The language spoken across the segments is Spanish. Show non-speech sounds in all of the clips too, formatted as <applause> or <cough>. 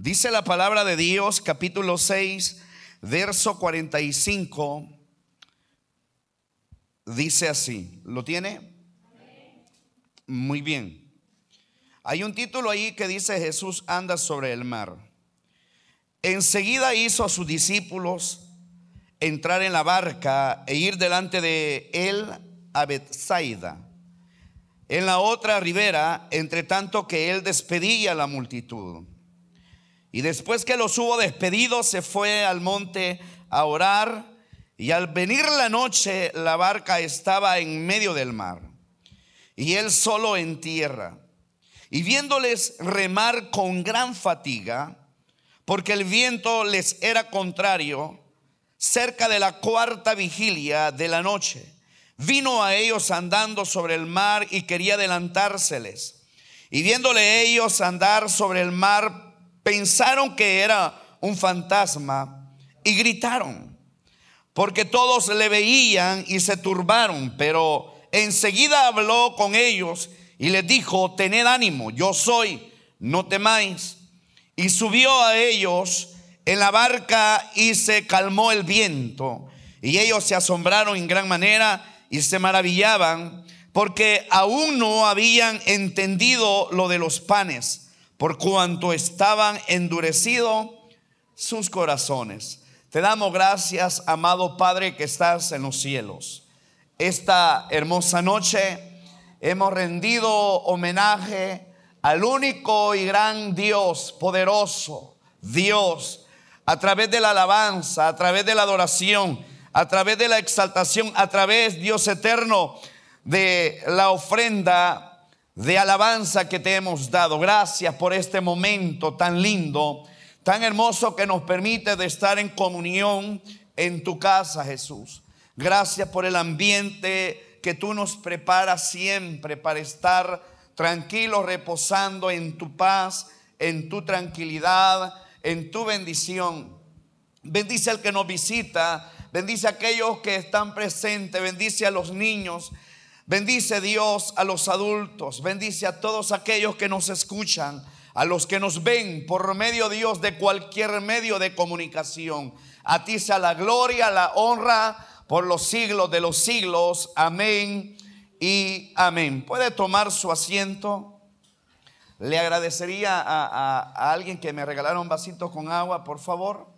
Dice la palabra de Dios, capítulo 6, verso 45. Dice así, ¿lo tiene? Muy bien. Hay un título ahí que dice Jesús anda sobre el mar. Enseguida hizo a sus discípulos entrar en la barca e ir delante de él a Bethsaida, en la otra ribera, entre tanto que él despedía a la multitud. Y después que los hubo despedido, se fue al monte a orar. Y al venir la noche, la barca estaba en medio del mar. Y él solo en tierra. Y viéndoles remar con gran fatiga, porque el viento les era contrario, cerca de la cuarta vigilia de la noche, vino a ellos andando sobre el mar y quería adelantárseles. Y viéndole ellos andar sobre el mar, pensaron que era un fantasma y gritaron, porque todos le veían y se turbaron, pero enseguida habló con ellos y les dijo, tened ánimo, yo soy, no temáis. Y subió a ellos en la barca y se calmó el viento. Y ellos se asombraron en gran manera y se maravillaban porque aún no habían entendido lo de los panes por cuanto estaban endurecidos sus corazones. Te damos gracias, amado Padre, que estás en los cielos. Esta hermosa noche hemos rendido homenaje al único y gran Dios, poderoso, Dios, a través de la alabanza, a través de la adoración, a través de la exaltación, a través, Dios eterno, de la ofrenda de alabanza que te hemos dado. Gracias por este momento tan lindo, tan hermoso que nos permite de estar en comunión en tu casa, Jesús. Gracias por el ambiente que tú nos preparas siempre para estar tranquilos, reposando en tu paz, en tu tranquilidad, en tu bendición. Bendice al que nos visita, bendice a aquellos que están presentes, bendice a los niños Bendice Dios a los adultos, bendice a todos aquellos que nos escuchan, a los que nos ven por medio Dios de cualquier medio de comunicación. A ti sea la gloria, la honra por los siglos de los siglos. Amén y amén. ¿Puede tomar su asiento? Le agradecería a, a alguien que me regalara un vasito con agua, por favor.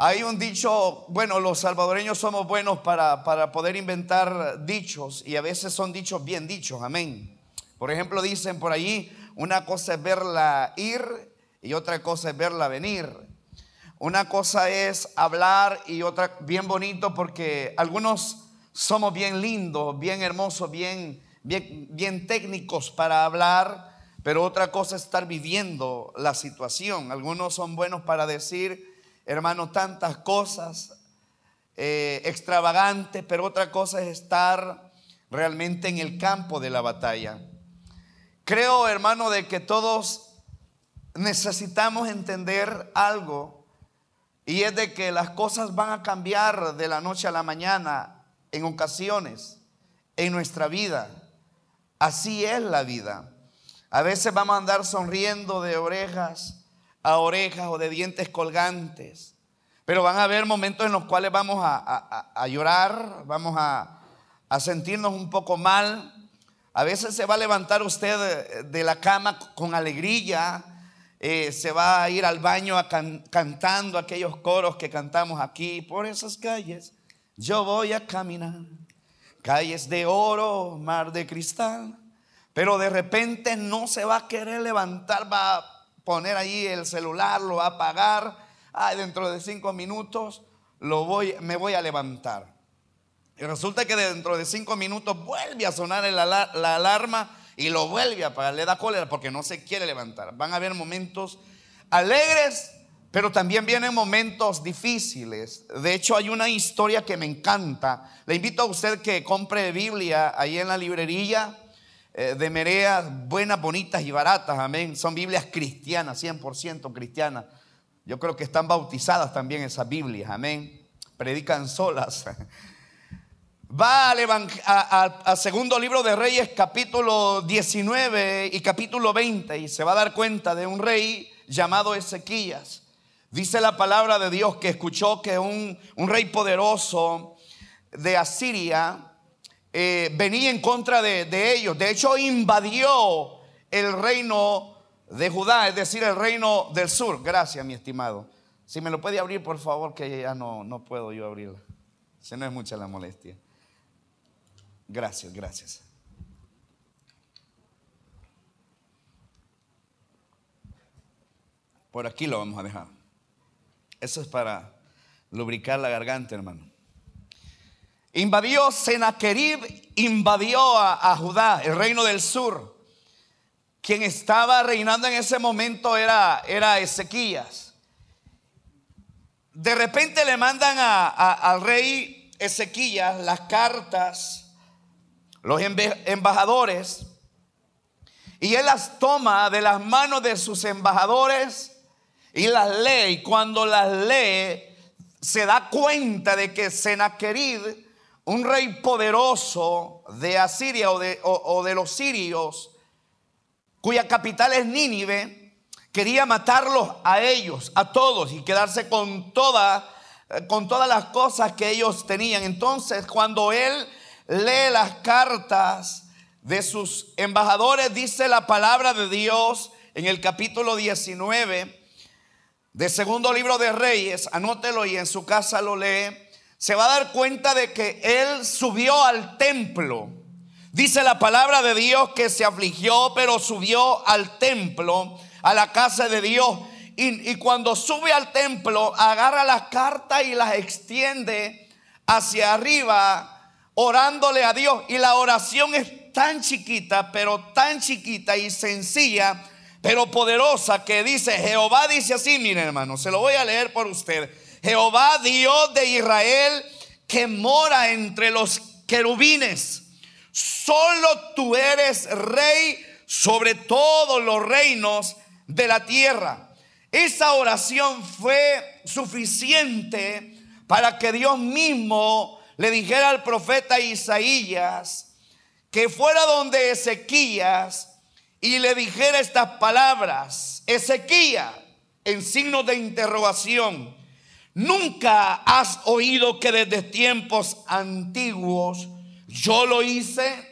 Hay un dicho, bueno, los salvadoreños somos buenos para, poder inventar dichos y a veces son dichos bien dichos, amén. Por ejemplo, dicen por allí, una cosa es verla ir y otra cosa es verla venir. Una cosa es hablar y otra bien bonito porque algunos somos bien lindos, bien hermosos, bien, bien, bien técnicos para hablar, pero otra cosa es estar viviendo la situación. Algunos son buenos para decir, hermano, tantas cosas eh, extravagantes, pero otra cosa es estar realmente en el campo de la batalla. Creo, hermano, de que todos necesitamos entender algo y es de que las cosas van a cambiar de la noche a la mañana en ocasiones en nuestra vida. Así es la vida. A veces vamos a andar sonriendo de orejas a orejas o de dientes colgantes. Pero van a haber momentos en los cuales vamos a, llorar, vamos a, sentirnos un poco mal. A veces se va a levantar usted de la cama con alegría, eh, se va a ir al baño cantando aquellos coros que cantamos aquí por esas calles. Yo voy a caminar, calles de oro, mar de cristal. Pero de repente no se va a querer levantar, va a poner ahí el celular, lo va a apagar. Ay, dentro de cinco minutos lo voy, me voy a levantar. Y resulta que dentro de cinco minutos vuelve a sonar la, alarma y lo vuelve a apagar. Le da cólera porque no se quiere levantar. Van a haber momentos alegres, pero también vienen momentos difíciles. De hecho, hay una historia que me encanta. Le invito a usted que compre Biblia ahí en la librería de Merea, buenas, bonitas y baratas, amén. Son Biblias cristianas, 100% cristianas. Yo creo que están bautizadas también esas Biblias, amén. Predican solas. <laughs> Va al, segundo libro de Reyes, capítulo 19 y capítulo 20, y se va a dar cuenta de un rey llamado Ezequías. Dice la palabra de Dios que escuchó que un, rey poderoso de Asiria eh, venía en contra de, de ellos. De hecho, invadió el reino de Judá, es decir, el reino del sur. Gracias, mi estimado. Si me lo puede abrir, por favor, que ya no, no puedo yo abrirlo. Si no es mucha la molestia. Gracias, gracias. Por aquí lo vamos a dejar. Eso es para lubricar la garganta, hermano. Invadió Senaquerib, invadió a, Judá, el reino del sur. Quien estaba reinando en ese momento era, era Ezequías. De repente le mandan al rey Ezequías las cartas, los embajadores, y él las toma de las manos de sus embajadores y las lee. Y cuando las lee, se da cuenta de que Senaquerid, un rey poderoso de Asiria o de, los sirios, cuya capital es Nínive, quería matarlos a ellos, a todos, y quedarse con, toda, con todas las cosas que ellos tenían. Entonces, cuando él lee las cartas de sus embajadores, dice la palabra de Dios en el capítulo 19 de segundo libro de Reyes, anótelo y en su casa lo lee, se va a dar cuenta de que él subió al templo Dice la palabra de Dios que se afligió, pero subió al templo, a la casa de Dios. Y, cuando sube al templo, agarra las cartas y las extiende hacia arriba, orándole a Dios. Y la oración es tan chiquita, pero tan chiquita y sencilla, pero poderosa, que dice, Jehová dice así, miren hermano, se lo voy a leer por usted. Jehová Dios de Israel, que mora entre los querubines Solo tú eres rey sobre todos los reinos de la tierra. Esa oración fue suficiente para que Dios mismo le dijera al profeta Isaías que fuera donde Ezequías y le dijera estas palabras. Ezequías, en signo de interrogación, nunca has oído que desde tiempos antiguos yo lo hice.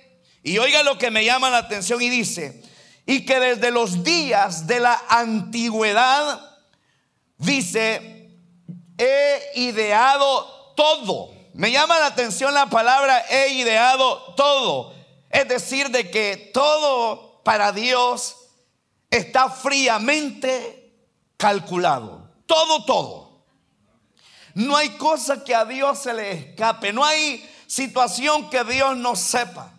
Y oiga lo que me llama la atención y dice, y que desde los días de la antigüedad, dice, he ideado todo. Me llama la atención la palabra he ideado todo. Es decir, de que todo para Dios está fríamente calculado. Todo, todo. No hay cosa que a Dios se le escape. No hay situación que Dios no sepa.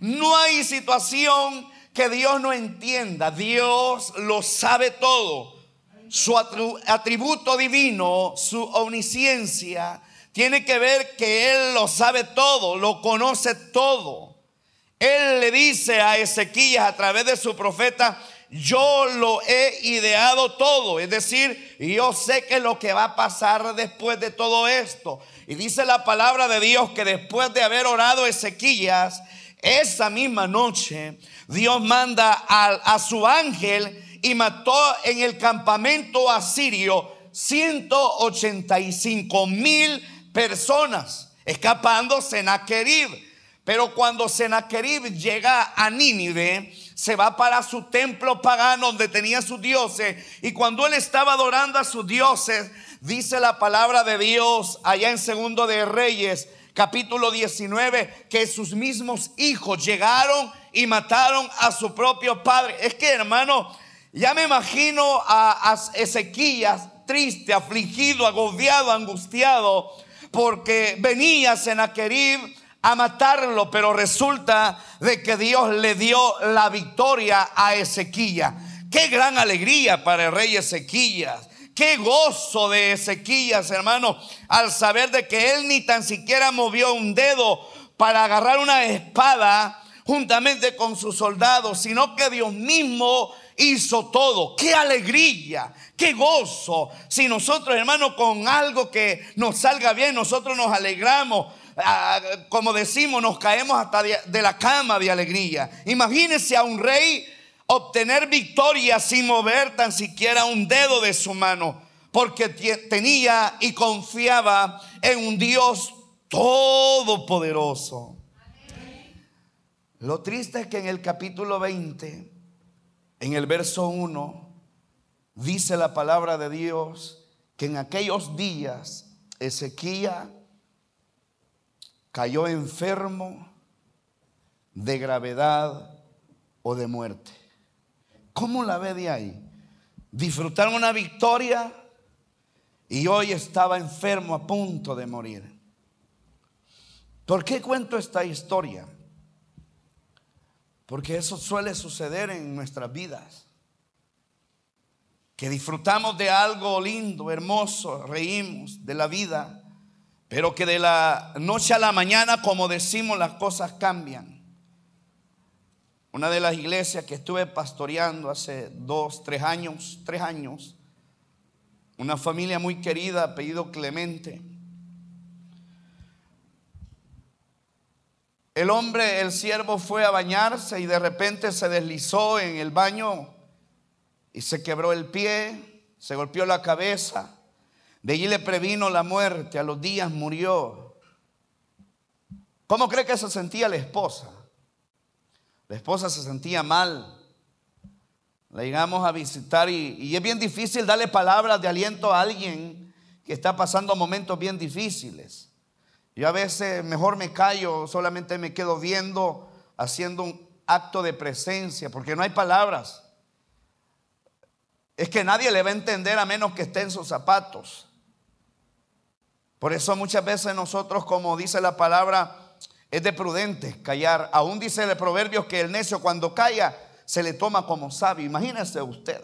No hay situación que Dios no entienda. Dios lo sabe todo. Su atributo divino, su omnisciencia, tiene que ver que Él lo sabe todo, lo conoce todo. Él le dice a Ezequías a través de su profeta, yo lo he ideado todo. Es decir, yo sé que lo que va a pasar después de todo esto. Y dice la palabra de Dios que después de haber orado Ezequías, esa misma noche, Dios manda a, su ángel y mató en el campamento asirio 185 mil personas, escapando Senaquerib. Pero cuando Senaquerib llega a Nínive, se va para su templo pagano donde tenía sus dioses. Y cuando él estaba adorando a sus dioses, Dice la palabra de Dios allá en Segundo de Reyes, capítulo 19, que sus mismos hijos llegaron y mataron a su propio padre. Es que, hermano, ya me imagino a, Ezequías triste, afligido, agobiado, angustiado, porque venía Senaquerib a matarlo, pero resulta de que Dios le dio la victoria a Ezequías. Qué gran alegría para el rey Ezequías. Qué gozo de Ezequías, hermano, al saber de que él ni tan siquiera movió un dedo para agarrar una espada juntamente con sus soldados, sino que Dios mismo hizo todo. Qué alegría, qué gozo. Si nosotros, hermano, con algo que nos salga bien, nosotros nos alegramos. Ah, como decimos, nos caemos hasta de, la cama de alegría. Imagínese a un rey obtener victoria sin mover tan siquiera un dedo de su mano, porque tenía y confiaba en un Dios todopoderoso. Lo triste es que en el capítulo 20, en el verso 1, dice la palabra de Dios que en aquellos días Ezequiel cayó enfermo de gravedad o de muerte. ¿Cómo la ve de ahí? Disfrutaron una victoria y hoy estaba enfermo a punto de morir. ¿Por qué cuento esta historia? Porque eso suele suceder en nuestras vidas. Que disfrutamos de algo lindo, hermoso, reímos de la vida, pero que de la noche a la mañana, como decimos, las cosas cambian. Una de las iglesias que estuve pastoreando hace dos, tres años, tres años, una familia muy querida, apellido Clemente, El hombre, el siervo, fue a bañarse y de repente se deslizó en el baño y se quebró el pie, se golpeó la cabeza. De allí le previno la muerte, a los días murió. ¿Cómo cree que se sentía la esposa? La esposa se sentía mal. La llegamos a visitar y, y es bien difícil darle palabras de aliento a alguien que está pasando momentos bien difíciles. Yo a veces mejor me callo, solamente me quedo viendo, haciendo un acto de presencia, porque no hay palabras. Es que nadie le va a entender a menos que esté en sus zapatos. Por eso muchas veces nosotros, como dice la palabra, es de prudente callar. Aún dice el proverbio que el necio cuando calla se le toma como sabio. Imagínese usted.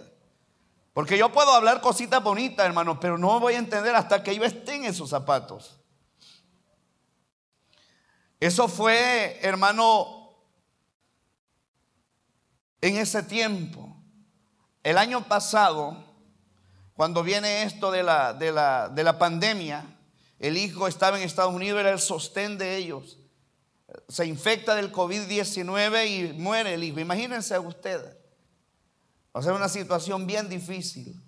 Porque yo puedo hablar cositas bonitas, hermano, pero no voy a entender hasta que yo esté en sus zapatos. Eso fue, hermano, en ese tiempo. El año pasado, cuando viene esto de la, de la, de la pandemia, el hijo estaba en Estados Unidos, era el sostén de ellos. Se infecta del COVID-19 y muere el hijo. Imagínense a ustedes. O sea, una situación bien difícil.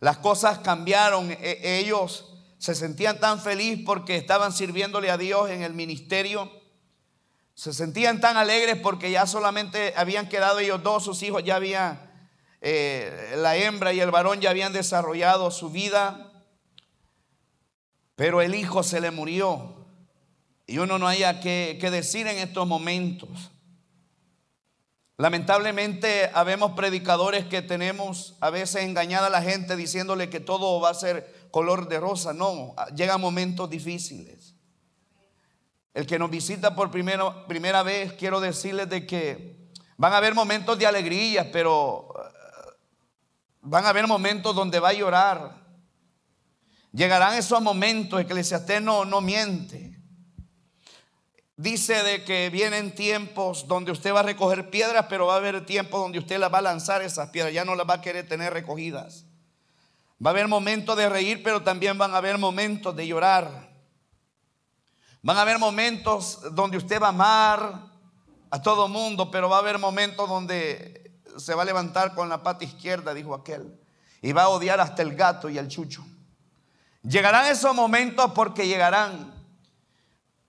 Las cosas cambiaron. E, ellos se sentían tan felices porque estaban sirviéndole a Dios en el ministerio. Se sentían tan alegres porque ya solamente habían quedado ellos dos, sus hijos ya habían, eh, la hembra y el varón ya habían desarrollado su vida. Pero el hijo se le murió. Y uno no haya que, decir en estos momentos. Lamentablemente, habemos predicadores que tenemos a veces engañada a la gente diciéndole que todo va a ser color de rosa, no, llegan momentos difíciles. El que nos visita por primera, primera vez, quiero decirles de que van a haber momentos de alegría, pero eh, van a haber momentos donde va a llorar. Llegarán esos momentos, Eclesiastés no, no miente. Dice de que vienen tiempos donde usted va a recoger piedras, pero va a haber tiempos donde usted las va a lanzar esas piedras, ya no las va a querer tener recogidas. Va a haber momentos de reír, pero también van a haber momentos de llorar. Van a haber momentos donde usted va a amar a todo mundo, pero va a haber momentos donde se va a levantar con la pata izquierda, dijo aquel, y va a odiar hasta el gato y el chucho. Llegarán esos momentos porque llegarán.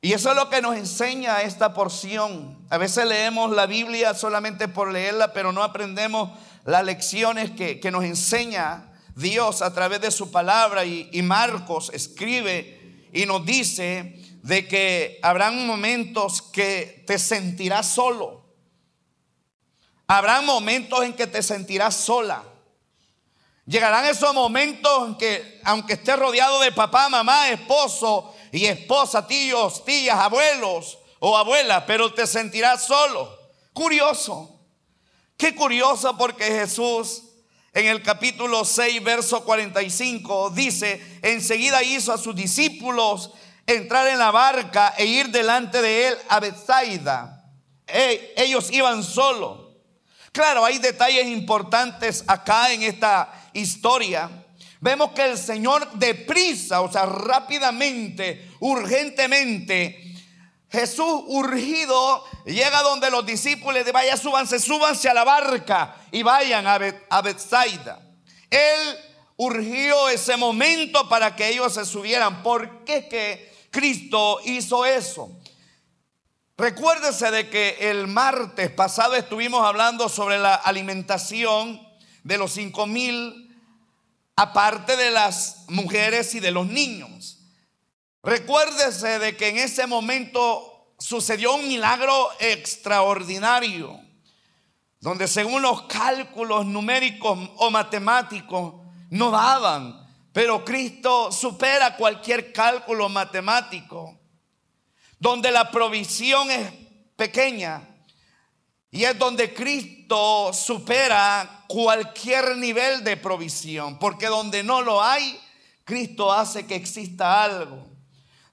Y eso es lo que nos enseña esta porción. A veces leemos la Biblia solamente por leerla, pero no aprendemos las lecciones que, que nos enseña Dios a través de su palabra y, Marcos escribe y nos dice de que habrán momentos que te sentirás solo. Habrán momentos en que te sentirás sola. Llegarán esos momentos en que, aunque estés rodeado de papá, mamá, esposo y esposa, tíos, tías, abuelos o abuelas, pero te sentirás solo. Curioso. Qué curioso porque Jesús en el capítulo 6, verso 45, dice, enseguida hizo a sus discípulos entrar en la barca e ir delante de él a Bethsaida. ellos iban solo. Claro, hay detalles importantes acá en esta historia. Vemos que el Señor deprisa, o sea, rápidamente, urgentemente, Jesús urgido llega donde los discípulos de vaya, súbanse, súbanse a la barca y vayan a, a Bethsaida. Él urgió ese momento para que ellos se subieran. ¿Por qué que Cristo hizo eso? Recuérdese de que el martes pasado estuvimos hablando sobre la alimentación de los cinco mil, aparte de las mujeres y de los niños. Recuérdese de que en ese momento sucedió un milagro extraordinario, donde según los cálculos numéricos o matemáticos no daban, pero Cristo supera cualquier cálculo matemático donde la provisión es pequeña y es donde Cristo supera cualquier nivel de provisión, porque donde no lo hay, Cristo hace que exista algo.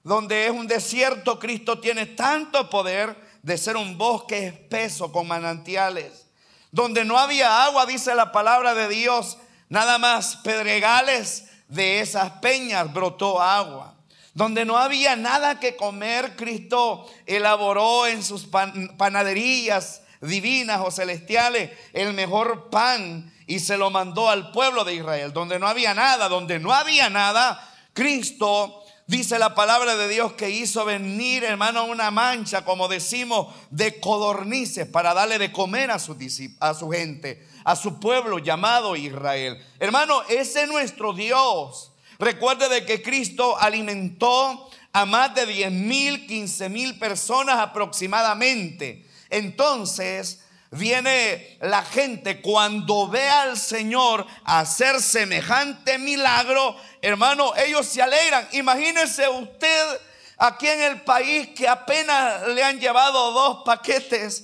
Donde es un desierto, Cristo tiene tanto poder de ser un bosque espeso con manantiales. Donde no había agua, dice la palabra de Dios, nada más pedregales de esas peñas brotó agua. Donde no había nada que comer, Cristo elaboró en sus panaderías divinas o celestiales el mejor pan y se lo mandó al pueblo de Israel. Donde no había nada, donde no había nada, Cristo dice la palabra de Dios que hizo venir, hermano, una mancha, como decimos, de codornices para darle de comer a su, a su gente, a su pueblo llamado Israel. Hermano, ese es nuestro Dios. Recuerde de que Cristo alimentó a más de 10 mil, 15 mil personas aproximadamente. Entonces viene la gente cuando ve al Señor hacer semejante milagro, hermano, ellos se alegran. Imagínese usted aquí en el país que apenas le han llevado dos paquetes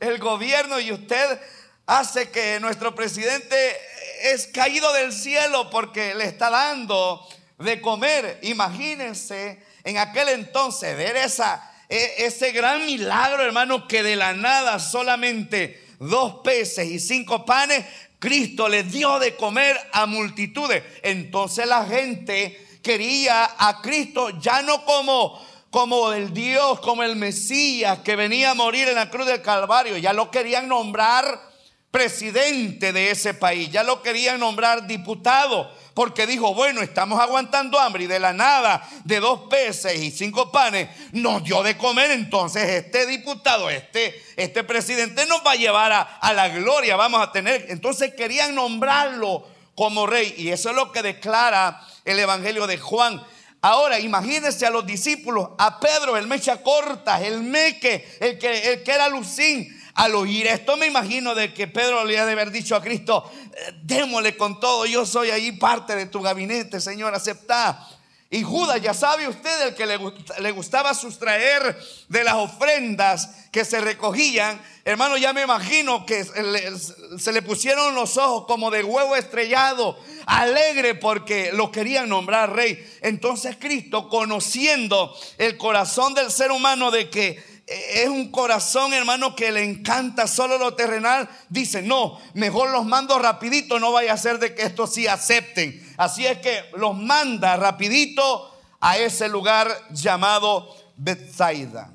el gobierno y usted hace que nuestro presidente es caído del cielo porque le está dando de comer. Imagínense en aquel entonces ver esa, ese gran milagro, hermano, que de la nada solamente dos peces y cinco panes, Cristo le dio de comer a multitudes. Entonces la gente quería a Cristo ya no como como el Dios, como el Mesías que venía a morir en la cruz del Calvario, ya lo querían nombrar presidente de ese país. Ya lo querían nombrar diputado porque dijo, bueno, estamos aguantando hambre y de la nada, de dos peces y cinco panes, nos dio de comer. Entonces este diputado, este, este presidente nos va a llevar a, la gloria, vamos a tener. Entonces querían nombrarlo como rey y eso es lo que declara el Evangelio de Juan. Ahora imagínense a los discípulos, a Pedro, el mecha corta, el meque, el que, el que era Lucín, al oír esto me imagino de que Pedro le ha de haber dicho a Cristo, eh, démosle con todo, yo soy ahí parte de tu gabinete, Señor, acepta. Y Judas, ya sabe usted, el que le, gustaba sustraer de las ofrendas que se recogían, hermano, ya me imagino que se le pusieron los ojos como de huevo estrellado, alegre porque lo querían nombrar rey. Entonces Cristo, conociendo el corazón del ser humano de que es un corazón, hermano, que le encanta solo lo terrenal, dice, no, mejor los mando rapidito, no vaya a ser de que estos sí acepten. Así es que los manda rapidito a ese lugar llamado Bethsaida.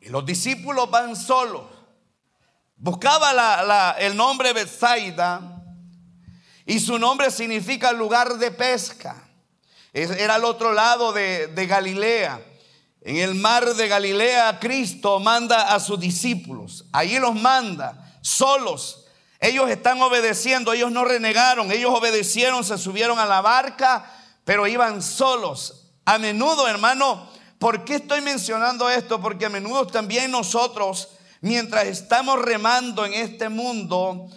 Y los discípulos van solos. Buscaba el nombre Bethsaida y su nombre significa lugar de pesca. Era al otro lado de, de Galilea. En el mar de Galilea, Cristo manda a sus discípulos. Allí los manda, solos. Ellos están obedeciendo, ellos no renegaron, ellos obedecieron, se subieron a la barca, pero iban solos. A menudo, hermano, ¿por qué estoy mencionando esto? Porque a menudo también nosotros, mientras estamos remando en este mundo,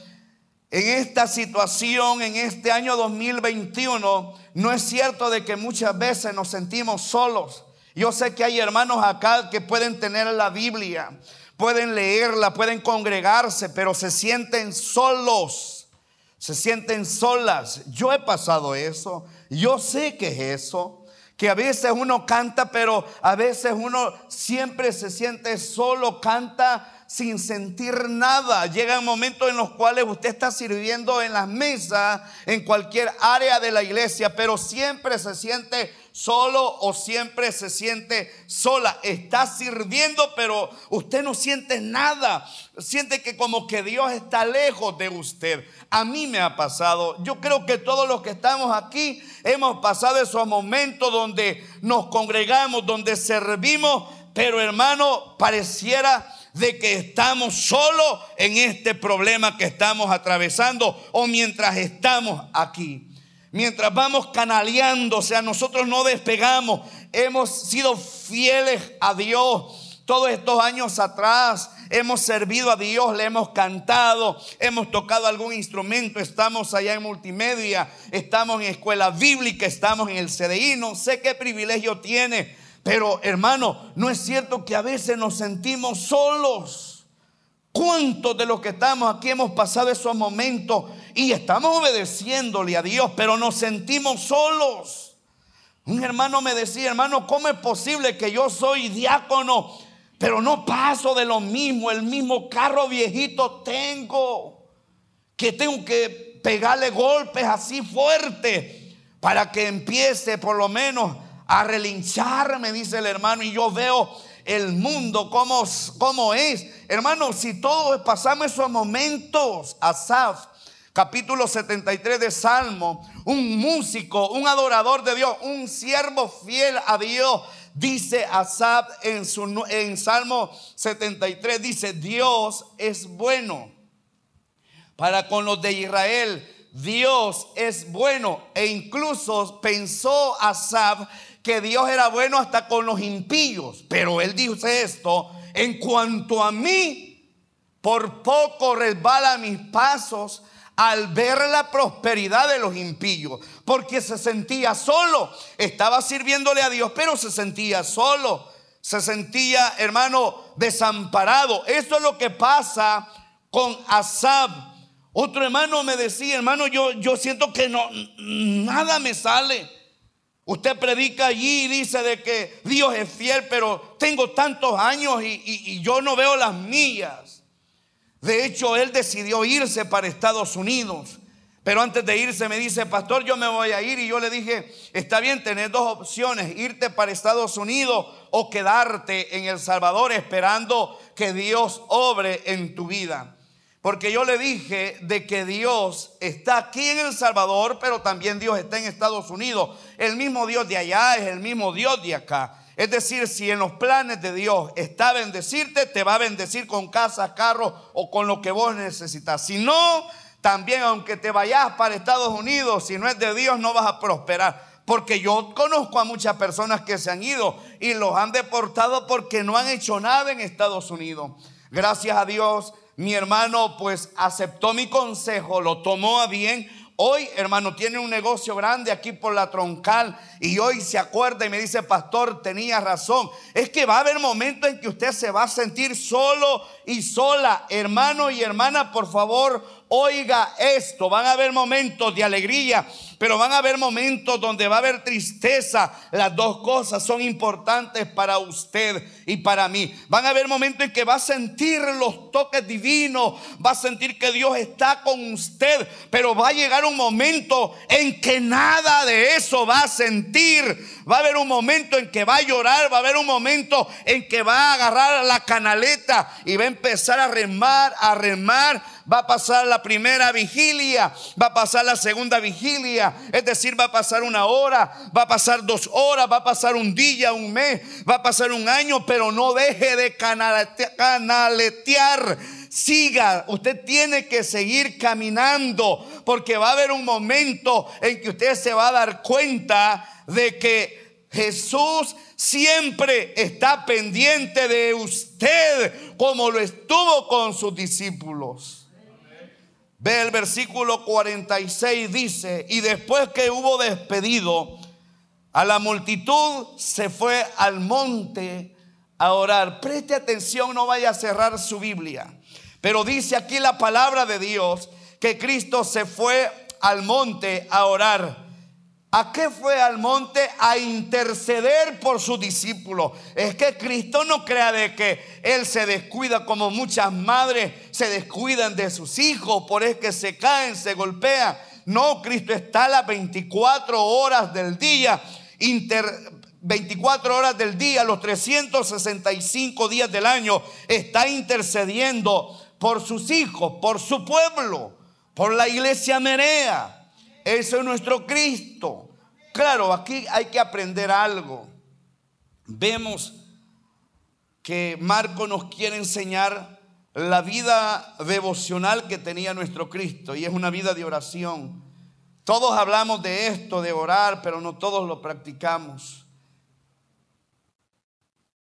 en esta situación, en este año 2021, no es cierto de que muchas veces nos sentimos solos. Yo sé que hay hermanos acá que pueden tener la Biblia, pueden leerla, pueden congregarse, pero se sienten solos, se sienten solas. Yo he pasado eso, yo sé que es eso, que a veces uno canta, pero a veces uno siempre se siente solo, canta sin sentir nada. Llegan momentos en los cuales usted está sirviendo en las mesas, en cualquier área de la iglesia, pero siempre se siente solo o siempre se siente sola. Está sirviendo, pero usted no siente nada. Siente que como que Dios está lejos de usted. A mí me ha pasado. Yo creo que todos los que estamos aquí hemos pasado esos momentos donde nos congregamos, donde servimos, pero hermano, pareciera de que estamos solo en este problema que estamos atravesando o mientras estamos aquí mientras vamos canaleando, o sea, nosotros no despegamos, hemos sido fieles a Dios todos estos años atrás. Hemos servido a Dios, le hemos cantado, hemos tocado algún instrumento, estamos allá en multimedia, estamos en escuela bíblica, estamos en el CDI, no sé qué privilegio tiene, pero hermano, no es cierto que a veces nos sentimos solos. ¿Cuántos de los que estamos aquí hemos pasado esos momentos y estamos obedeciéndole a Dios, pero nos sentimos solos? Un hermano me decía, hermano, ¿cómo es posible que yo soy diácono, pero no paso de lo mismo, el mismo carro viejito tengo, que tengo que pegarle golpes así fuertes para que empiece por lo menos a relincharme, dice el hermano, y yo veo el mundo, cómo, es. Hermanos, si todos pasamos esos momentos, Asaf, capítulo 73 de Salmo, un músico, un adorador de Dios, un siervo fiel a Dios, dice Asaf en, su, en Salmo 73, dice, Dios es bueno para con los de Israel. Dios es bueno. E incluso pensó Asaf que Dios era bueno hasta con los impíos. Pero él dice esto, en cuanto a mí, por poco resbala mis pasos al ver la prosperidad de los impíos, porque se sentía solo, estaba sirviéndole a Dios, pero se sentía solo, se sentía, hermano, desamparado. Eso es lo que pasa con Asab. Otro hermano me decía, hermano, yo, yo siento que no, nada me sale. Usted predica allí y dice de que Dios es fiel, pero tengo tantos años y, yo no veo las millas. De hecho, él decidió irse para Estados Unidos. Pero antes de irse me dice, pastor, yo me voy a ir. Y yo le dije, está bien, tener dos opciones, irte para Estados Unidos o quedarte en El Salvador esperando que Dios obre en tu vida. Porque yo le dije de que Dios está aquí en El Salvador, pero también Dios está en Estados Unidos. El mismo Dios de allá es el mismo Dios de acá. Es decir, si en los planes de Dios está bendecirte, te va a bendecir con casa, carro o con lo que vos necesitas. Si no, también aunque te vayas para Estados Unidos, si no es de Dios, no vas a prosperar. Porque yo conozco a muchas personas que se han ido y los han deportado porque no han hecho nada en Estados Unidos. Gracias a Dios mi hermano pues aceptó mi consejo, lo tomó a bien. Hoy, hermano, tiene un negocio grande aquí por la troncal y hoy se acuerda y me dice, pastor, tenía razón. Es que va a haber momentos en que usted se va a sentir solo y sola. Hermano y hermana, por favor, oiga esto. Van a haber momentos de alegría, pero van a haber momentos donde va a haber tristeza. Las dos cosas son importantes para usted y para mí. Van a haber momentos en que va a sentir los toques divinos, va a sentir que Dios está con usted, pero va a llegar un momento en que nada de eso va a sentir. Va a haber un momento en que va a llorar, va a haber un momento en que va a agarrar la canaleta y va a empezar a remar, a remar va a pasar la primera vigilia, va a pasar la segunda vigilia, es decir, va a pasar una hora, va a pasar dos horas, va a pasar un día, un mes, va a pasar un año, pero no deje de canaletear. Siga, usted tiene que seguir caminando porque va a haber un momento en que usted se va a dar cuenta de que Jesús siempre está pendiente de usted como lo estuvo con sus discípulos. Ve el versículo 46, dice, y después que hubo despedido a la multitud, se fue al monte a orar. Preste atención, no vaya a cerrar su Biblia. Pero dice aquí la palabra de Dios que Cristo se fue al monte a orar. ¿A qué fue al monte? A interceder por su discípulo. Es que Cristo no crea de que Él se descuida como muchas madres se descuidan de sus hijos, por es que se caen, se golpean. No, Cristo está a las 24 horas del día, 24 horas del día, los 365 días del año, está intercediendo por sus hijos, por su pueblo, por la iglesia merea. Eso es nuestro Cristo. Claro, aquí hay que aprender algo. Vemos que Marco nos quiere enseñar la vida devocional que tenía nuestro Cristo y es una vida de oración. Todos hablamos de esto, de orar, pero no todos lo practicamos.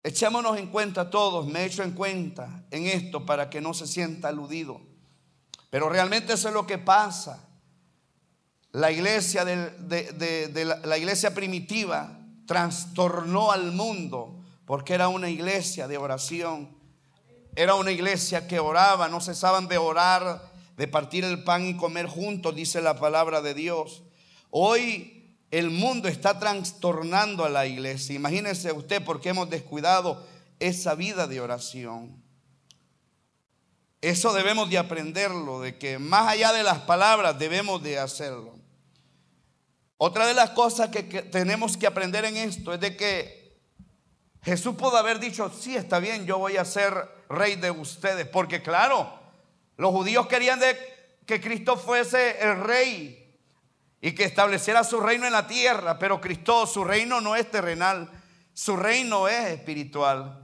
Echémonos en cuenta todos, me echo en cuenta en esto para que no se sienta aludido. Pero realmente eso es lo que pasa. La iglesia, de, la, iglesia primitiva trastornó al mundo porque era una iglesia de oración. Era una iglesia que oraba, no cesaban de orar, de partir el pan y comer juntos, dice la palabra de Dios. Hoy el mundo está trastornando a la iglesia. Imagínese usted porque hemos descuidado esa vida de oración. Eso debemos de aprenderlo, de que más allá de las palabras debemos de hacerlo. Otra de las cosas que, tenemos que aprender en esto es de que Jesús pudo haber dicho, sí, está bien, yo voy a ser rey de ustedes. Porque claro, los judíos querían que Cristo fuese el rey y que estableciera su reino en la tierra. Pero Cristo, su reino no es terrenal, su reino es espiritual.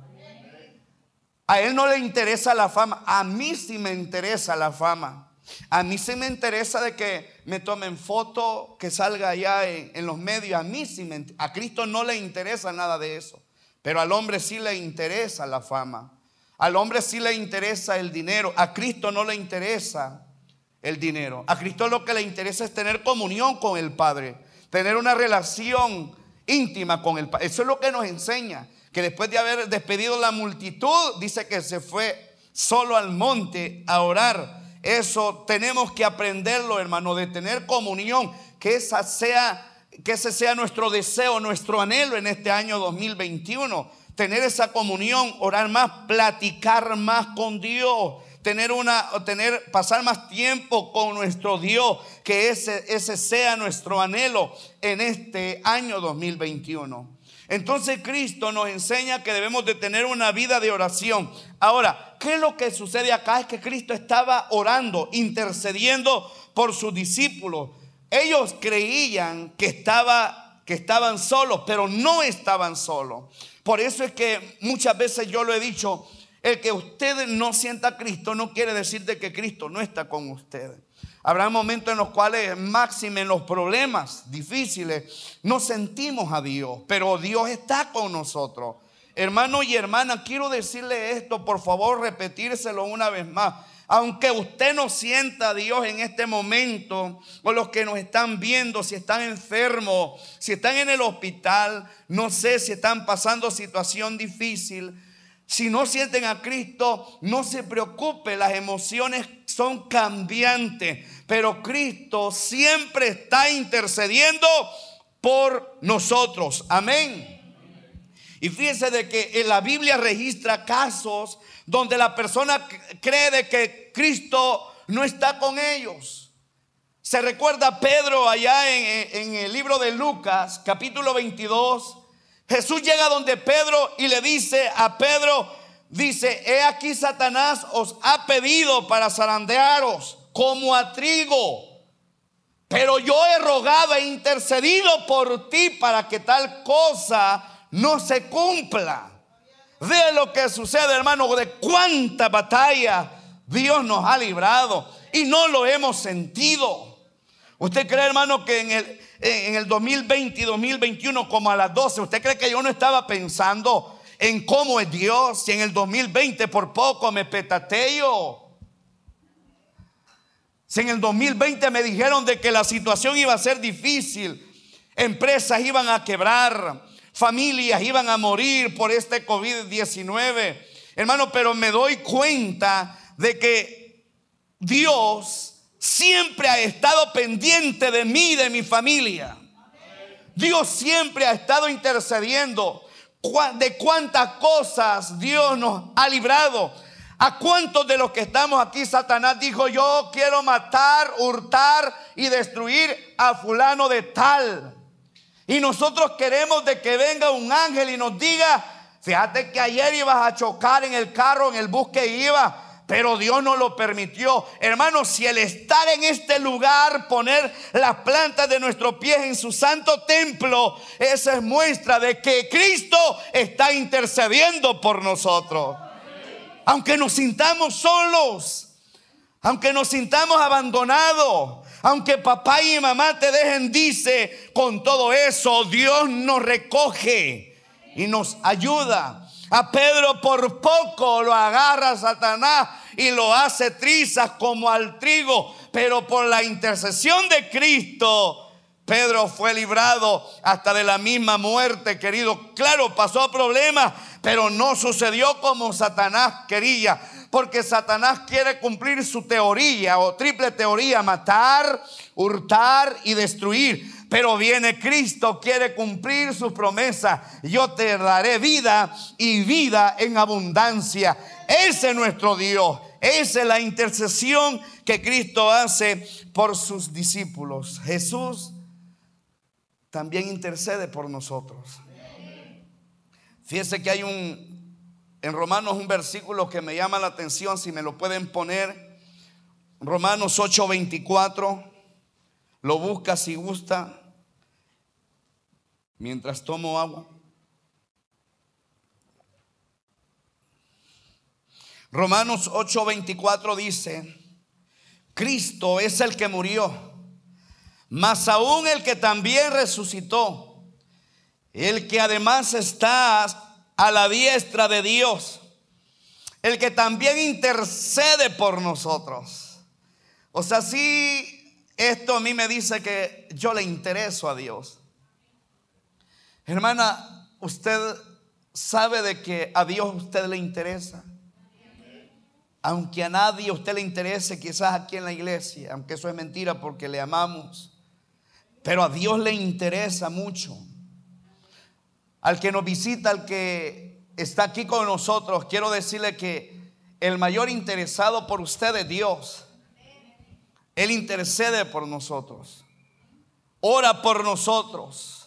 A él no le interesa la fama, a mí sí me interesa la fama. A mí sí me interesa de que me tomen foto, que salga allá en, los medios. A mí sí me, a Cristo no le interesa nada de eso. Pero al hombre sí le interesa la fama. Al hombre sí le interesa el dinero. A Cristo no le interesa el dinero. A Cristo lo que le interesa es tener comunión con el Padre. Tener una relación íntima con el Padre. Eso es lo que nos enseña. Que después de haber despedido la multitud, dice que se fue solo al monte a orar eso tenemos que aprenderlo, hermano, de tener comunión, que esa sea que ese sea nuestro deseo, nuestro anhelo en este año 2021, tener esa comunión, orar más, platicar más con Dios, tener una tener pasar más tiempo con nuestro Dios, que ese ese sea nuestro anhelo en este año 2021. Entonces Cristo nos enseña que debemos de tener una vida de oración. Ahora, ¿qué es lo que sucede acá? Es que Cristo estaba orando, intercediendo por sus discípulos. Ellos creían que, estaba, que estaban solos, pero no estaban solos. Por eso es que muchas veces yo lo he dicho, el que usted no sienta a Cristo no quiere decir de que Cristo no está con ustedes. Habrá momentos en los cuales, máxime en los problemas difíciles, no sentimos a Dios, pero Dios está con nosotros. Hermano y hermana, quiero decirle esto, por favor, repetírselo una vez más. Aunque usted no sienta a Dios en este momento, o los que nos están viendo, si están enfermos, si están en el hospital, no sé si están pasando situación difícil, si no sienten a Cristo, no se preocupe, las emociones son cambiantes, pero Cristo siempre está intercediendo por nosotros. Amén. Y fíjense de que en la Biblia registra casos donde la persona cree que Cristo no está con ellos. Se recuerda Pedro allá en, en, el libro de Lucas, capítulo 22. Jesús llega donde Pedro y le dice a Pedro, dice, he aquí Satanás os ha pedido para zarandearos como a trigo. Pero yo he rogado e intercedido por ti para que tal cosa no se cumpla. De lo que sucede, hermano, de cuánta batalla Dios nos ha librado y no lo hemos sentido. ¿Usted cree, hermano, que en el, en el 2020 y 2021, como a las 12, usted cree que yo no estaba pensando en cómo es Dios? Si en el 2020 por poco me petateo. Si en el 2020 me dijeron de que la situación iba a ser difícil, empresas iban a quebrar, familias iban a morir por este COVID-19. Hermano, pero me doy cuenta de que Dios siempre ha estado pendiente de mí, de mi familia. Dios siempre ha estado intercediendo. De cuántas cosas Dios nos ha librado. ¿A cuántos de los que estamos aquí Satanás dijo, yo quiero matar, hurtar y destruir a fulano de tal? Y nosotros queremos de que venga un ángel y nos diga, fíjate que ayer ibas a chocar en el carro, en el bus que iba, pero Dios no lo permitió. Hermanos, si el estar en este lugar, poner las plantas de nuestros pies en su santo templo, esa es muestra de que Cristo está intercediendo por nosotros. Aunque nos sintamos solos, aunque nos sintamos abandonados, aunque papá y mamá te dejen, dice, con todo eso Dios nos recoge y nos ayuda. A Pedro por poco lo agarra Satanás y lo hace trizas como al trigo, pero por la intercesión de Cristo, Pedro fue librado hasta de la misma muerte, querido. Claro, pasó problemas, pero no sucedió como Satanás quería, porque Satanás quiere cumplir su teoría o triple teoría, matar, hurtar y destruir. Pero viene Cristo, quiere cumplir su promesa. Yo te daré vida y vida en abundancia. Ese es nuestro Dios. Esa es la intercesión que Cristo hace por sus discípulos. Jesús también intercede por nosotros. Fíjese que hay un, en Romanos un versículo que me llama la atención, si me lo pueden poner. Romanos 8:24, lo busca si gusta mientras tomo agua. Romanos 8:24 dice, Cristo es el que murió, mas aún el que también resucitó, el que además está a la diestra de Dios, el que también intercede por nosotros. O sea, si esto a mí me dice que yo le intereso a Dios. Hermana, usted sabe de que a Dios usted le interesa. Aunque a nadie usted le interese, quizás aquí en la iglesia, aunque eso es mentira porque le amamos, pero a Dios le interesa mucho. Al que nos visita, al que está aquí con nosotros, quiero decirle que el mayor interesado por usted es Dios. Él intercede por nosotros. Ora por nosotros.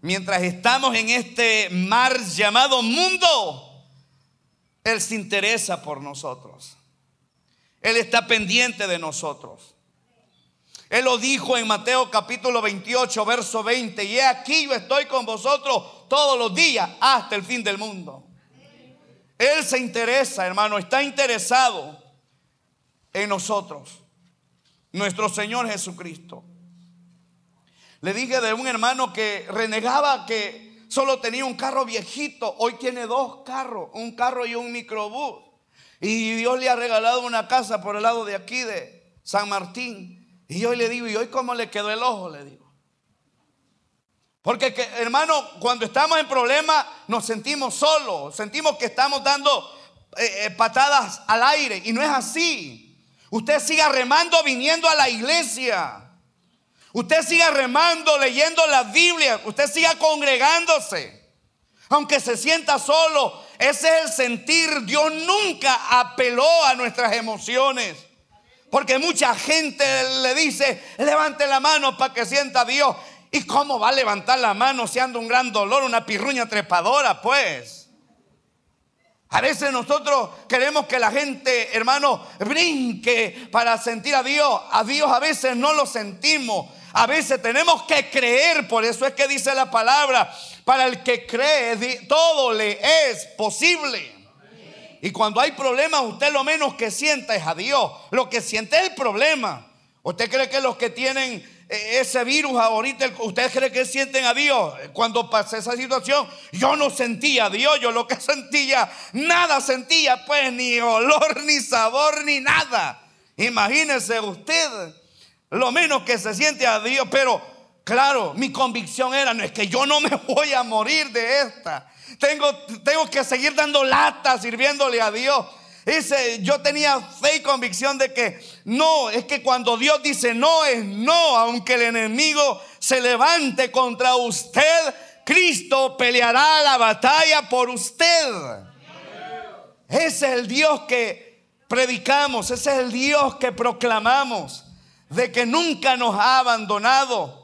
Mientras estamos en este mar llamado mundo, Él se interesa por nosotros. Él está pendiente de nosotros. Él lo dijo en Mateo capítulo 28, verso 20. Y he aquí yo estoy con vosotros todos los días hasta el fin del mundo. Él se interesa, hermano, está interesado en nosotros. Nuestro Señor Jesucristo. Le dije de un hermano que renegaba que solo tenía un carro viejito. Hoy tiene dos carros, un carro y un microbús. Y Dios le ha regalado una casa por el lado de aquí de San Martín. Y yo le digo, ¿y hoy cómo le quedó el ojo? Le digo. Porque hermano, cuando estamos en problemas nos sentimos solos, sentimos que estamos dando eh, eh, patadas al aire. Y no es así. Usted siga remando viniendo a la iglesia. Usted siga remando, leyendo la Biblia. Usted siga congregándose. Aunque se sienta solo. Ese es el sentir. Dios nunca apeló a nuestras emociones. Porque mucha gente le dice, levante la mano para que sienta a Dios. ¿Y cómo va a levantar la mano si un gran dolor, una pirruña trepadora? Pues. A veces nosotros queremos que la gente, hermano, brinque para sentir a Dios. A Dios a veces no lo sentimos. A veces tenemos que creer, por eso es que dice la palabra, para el que cree, todo le es posible. Y cuando hay problemas, usted lo menos que sienta es a Dios. Lo que siente es el problema. ¿Usted cree que los que tienen eh, ese virus ahorita, usted cree que sienten a Dios? Cuando pasé esa situación, yo no sentía a Dios. Yo lo que <laughs> sentía, nada sentía, pues ni olor, ni sabor, ni nada. Imagínese usted lo menos que se siente a Dios, pero claro, mi convicción era, no es que yo no me <laughs> voy a morir de esta. Tengo, tengo que seguir dando lata, sirviéndole a Dios. Yo tenía fe y convicción de que no, es que cuando Dios dice no es no, aunque el enemigo se levante contra usted, Cristo peleará la batalla por usted. Ese es el Dios que predicamos, ese es el Dios que proclamamos, de que nunca nos ha abandonado.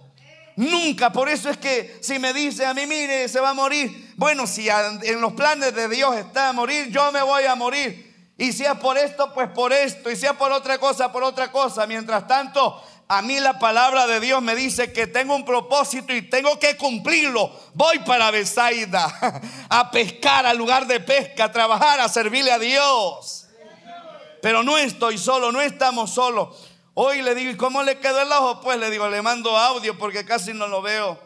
Nunca, por eso es que si me dice a mí, mire, se va a morir. Bueno, si en los planes de Dios está a morir, yo me voy a morir. Y si es por esto, pues por esto. Y si es por otra cosa, por otra cosa. Mientras tanto, a mí la palabra de Dios me dice que tengo un propósito y tengo que cumplirlo. Voy para Besaida <laughs> a pescar al lugar de pesca, a trabajar, a servirle a Dios. Pero no estoy solo, no estamos solos. Hoy le digo, ¿y cómo le quedó el ojo? Pues le digo, le mando audio porque casi no lo veo.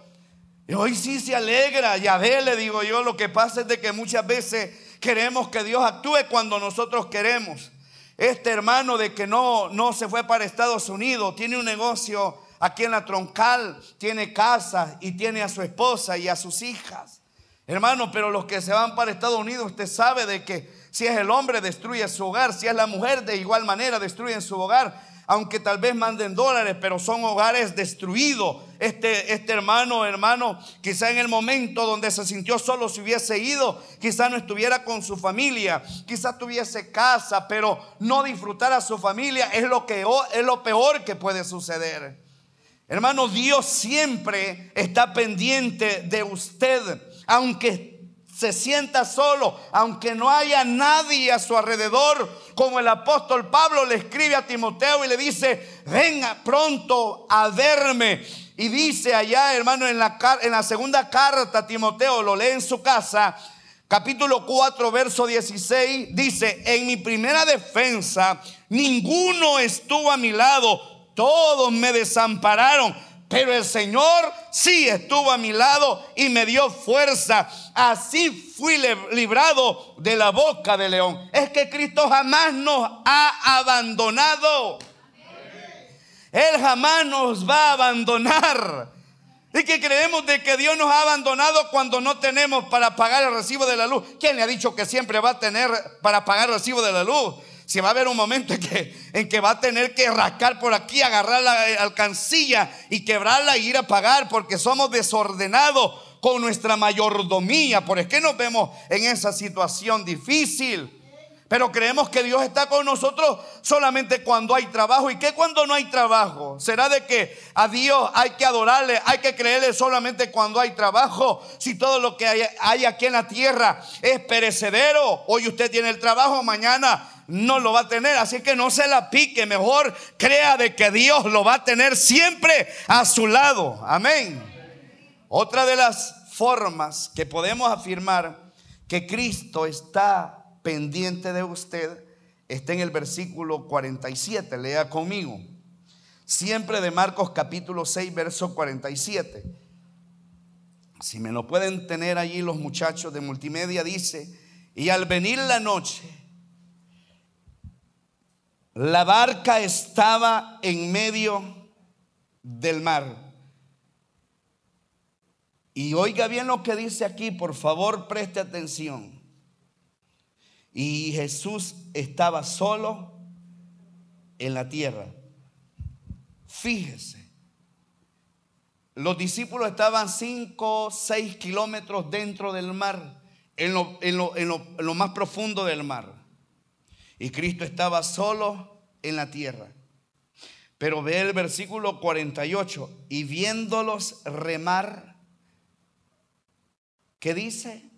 Y hoy sí se alegra, ya ve, le digo yo, lo que pasa es de que muchas veces queremos que Dios actúe cuando nosotros queremos. Este hermano de que no, no se fue para Estados Unidos, tiene un negocio aquí en la troncal, tiene casa y tiene a su esposa y a sus hijas. Hermano, pero los que se van para Estados Unidos, usted sabe de que si es el hombre destruye su hogar, si es la mujer de igual manera destruyen su hogar aunque tal vez manden dólares, pero son hogares destruidos. Este, este hermano, hermano, quizá en el momento donde se sintió solo se hubiese ido, quizá no estuviera con su familia, quizá tuviese casa, pero no disfrutar a su familia es lo, que, es lo peor que puede suceder. Hermano, Dios siempre está pendiente de usted, aunque se sienta solo, aunque no haya nadie a su alrededor, como el apóstol Pablo le escribe a Timoteo y le dice, venga pronto a verme. Y dice allá, hermano, en la, en la segunda carta, Timoteo lo lee en su casa, capítulo 4, verso 16, dice, en mi primera defensa, ninguno estuvo a mi lado, todos me desampararon pero el Señor sí estuvo a mi lado y me dio fuerza. Así fui librado de la boca del león. Es que Cristo jamás nos ha abandonado. Él jamás nos va a abandonar. Y que creemos de que Dios nos ha abandonado cuando no tenemos para pagar el recibo de la luz. ¿Quién le ha dicho que siempre va a tener para pagar el recibo de la luz? Si va a haber un momento en que, en que va a tener que rascar por aquí, agarrar la alcancilla y quebrarla e ir a pagar porque somos desordenados con nuestra mayordomía. ¿Por qué nos vemos en esa situación difícil? Pero creemos que Dios está con nosotros solamente cuando hay trabajo. ¿Y qué cuando no hay trabajo? ¿Será de que a Dios hay que adorarle, hay que creerle solamente cuando hay trabajo? Si todo lo que hay aquí en la tierra es perecedero, hoy usted tiene el trabajo, mañana no lo va a tener. Así que no se la pique, mejor crea de que Dios lo va a tener siempre a su lado. Amén. Otra de las formas que podemos afirmar que Cristo está pendiente de usted está en el versículo 47. Lea conmigo. Siempre de Marcos capítulo 6, verso 47. Si me lo pueden tener allí los muchachos de multimedia, dice, y al venir la noche, la barca estaba en medio del mar. Y oiga bien lo que dice aquí, por favor preste atención. Y Jesús estaba solo en la tierra. Fíjese, los discípulos estaban 5, 6 kilómetros dentro del mar, en lo más profundo del mar. Y Cristo estaba solo en la tierra. Pero ve el versículo 48. Y viéndolos remar, ¿qué dice?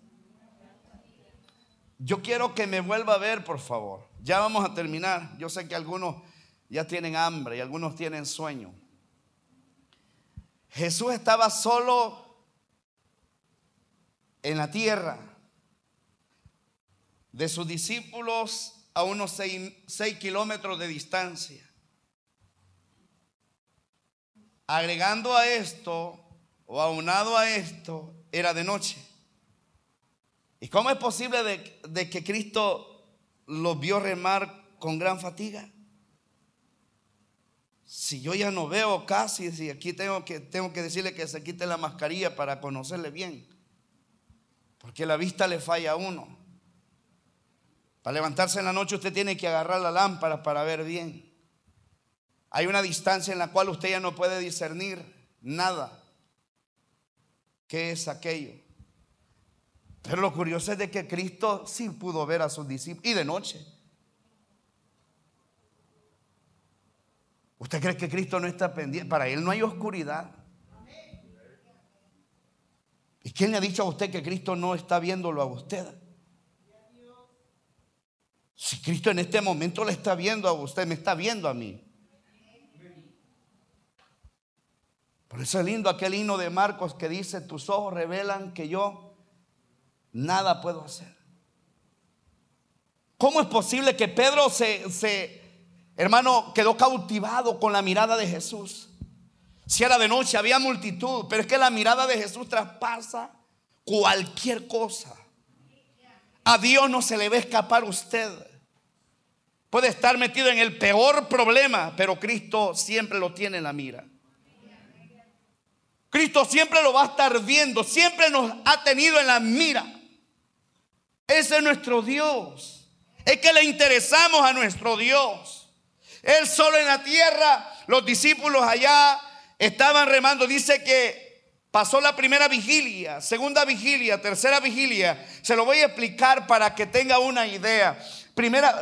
Yo quiero que me vuelva a ver, por favor. Ya vamos a terminar. Yo sé que algunos ya tienen hambre y algunos tienen sueño. Jesús estaba solo en la tierra. De sus discípulos a unos seis, kilómetros de distancia. Agregando a esto, o aunado a esto, era de noche. ¿Y cómo es posible de, de que Cristo los vio remar con gran fatiga? Si yo ya no veo casi, si aquí tengo que, tengo que decirle que se quite la mascarilla para conocerle bien, porque la vista le falla a uno. Para levantarse en la noche usted tiene que agarrar la lámpara para ver bien. Hay una distancia en la cual usted ya no puede discernir nada. ¿Qué es aquello? Pero lo curioso es de que Cristo sí pudo ver a sus discípulos y de noche. ¿Usted cree que Cristo no está pendiente? Para Él no hay oscuridad. ¿Y quién le ha dicho a usted que Cristo no está viéndolo a usted? Si Cristo en este momento le está viendo a usted, me está viendo a mí. Por eso es lindo aquel himno de Marcos que dice, tus ojos revelan que yo nada puedo hacer. ¿Cómo es posible que Pedro se, se hermano, quedó cautivado con la mirada de Jesús? Si era de noche, había multitud, pero es que la mirada de Jesús traspasa cualquier cosa. A Dios no se le va a escapar usted. Puede estar metido en el peor problema, pero Cristo siempre lo tiene en la mira. Cristo siempre lo va a estar viendo, siempre nos ha tenido en la mira. Ese es nuestro Dios. Es que le interesamos a nuestro Dios. Él solo en la tierra, los discípulos allá Estaban remando, dice que pasó la primera vigilia, segunda vigilia, tercera vigilia. Se lo voy a explicar para que tenga una idea. Primera,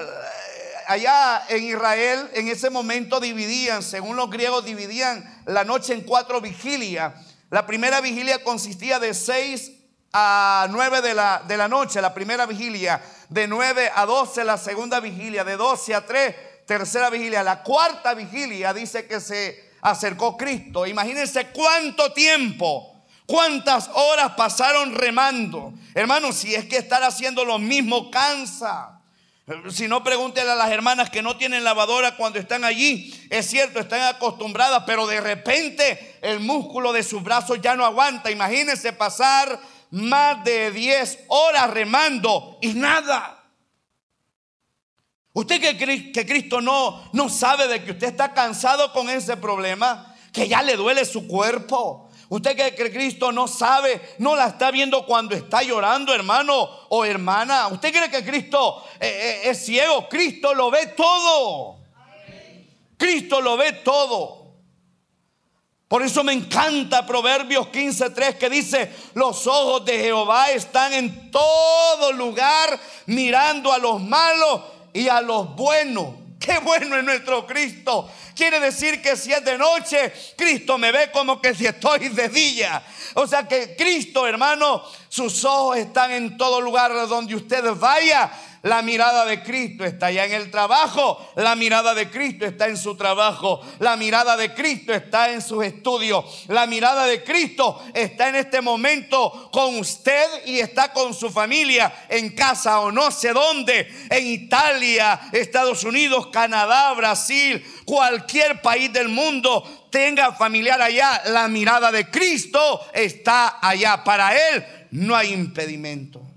allá en Israel, en ese momento dividían, según los griegos, dividían la noche en cuatro vigilias. La primera vigilia consistía de seis a nueve de la, de la noche, la primera vigilia, de nueve a doce la segunda vigilia, de doce a tres tercera vigilia. La cuarta vigilia dice que se acercó Cristo. Imagínense cuánto tiempo, cuántas horas pasaron remando. Hermanos, si es que estar haciendo lo mismo cansa. Si no, pregúntenle a las hermanas que no tienen lavadora cuando están allí. Es cierto, están acostumbradas, pero de repente el músculo de sus brazos ya no aguanta. Imagínense pasar más de 10 horas remando y nada. Usted que, que Cristo no, no sabe de que usted está cansado con ese problema, que ya le duele su cuerpo. Usted que Cristo no sabe, no la está viendo cuando está llorando, hermano o hermana. Usted cree que Cristo eh, eh, es ciego. Cristo lo ve todo. Cristo lo ve todo. Por eso me encanta Proverbios 15:3 que dice, los ojos de Jehová están en todo lugar mirando a los malos y a los buenos. Qué bueno es nuestro Cristo. Quiere decir que si es de noche, Cristo me ve como que si estoy de día. O sea que Cristo, hermano, sus ojos están en todo lugar donde usted vaya. La mirada de Cristo está allá en el trabajo. La mirada de Cristo está en su trabajo. La mirada de Cristo está en sus estudios. La mirada de Cristo está en este momento con usted y está con su familia en casa o no sé dónde. En Italia, Estados Unidos, Canadá, Brasil, cualquier país del mundo tenga familiar allá. La mirada de Cristo está allá. Para Él no hay impedimento.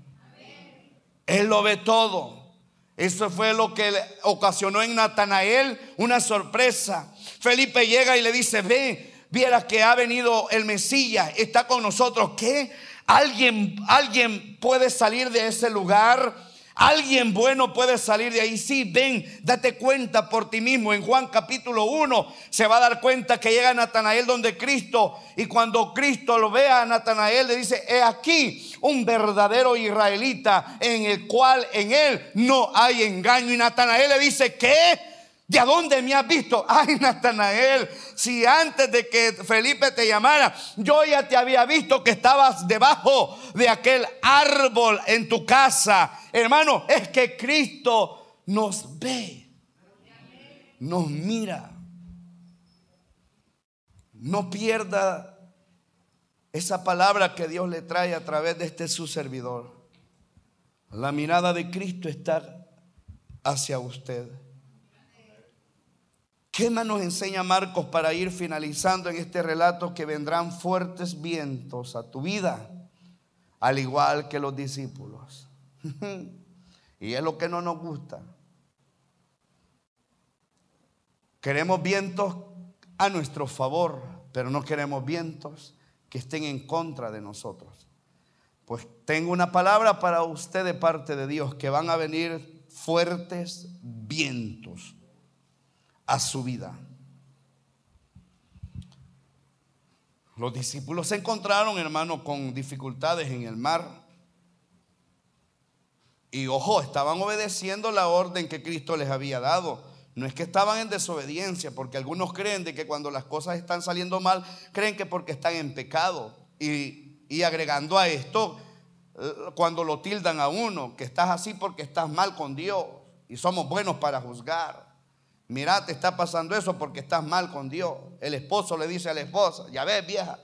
Él lo ve todo. Eso fue lo que ocasionó en Natanael una sorpresa. Felipe llega y le dice, ve, vieras que ha venido el Mesías, está con nosotros. ¿Qué? ¿Alguien, alguien puede salir de ese lugar? Alguien bueno puede salir de ahí. Sí, ven, date cuenta por ti mismo. En Juan capítulo 1 se va a dar cuenta que llega Natanael donde Cristo. Y cuando Cristo lo ve a Natanael, le dice: He aquí un verdadero israelita en el cual en él no hay engaño. Y Natanael le dice: ¿Qué? ¿De dónde me has visto? <laughs> Ay, Natanael, si antes de que Felipe te llamara, yo ya te había visto que estabas debajo de aquel árbol en tu casa. Hermano, es que Cristo nos ve, nos mira. No pierda esa palabra que Dios le trae a través de este su servidor. La mirada de Cristo está hacia usted. ¿Qué más nos enseña Marcos para ir finalizando en este relato que vendrán fuertes vientos a tu vida, al igual que los discípulos? <laughs> y es lo que no nos gusta. Queremos vientos a nuestro favor, pero no queremos vientos que estén en contra de nosotros. Pues tengo una palabra para usted de parte de Dios, que van a venir fuertes vientos a su vida. Los discípulos se encontraron, hermano, con dificultades en el mar. Y ojo, estaban obedeciendo la orden que Cristo les había dado. No es que estaban en desobediencia, porque algunos creen de que cuando las cosas están saliendo mal, creen que porque están en pecado. Y, y agregando a esto, eh, cuando lo tildan a uno, que estás así porque estás mal con Dios y somos buenos para juzgar. Mira, te está pasando eso porque estás mal con Dios. El esposo le dice a la esposa, ya ves vieja,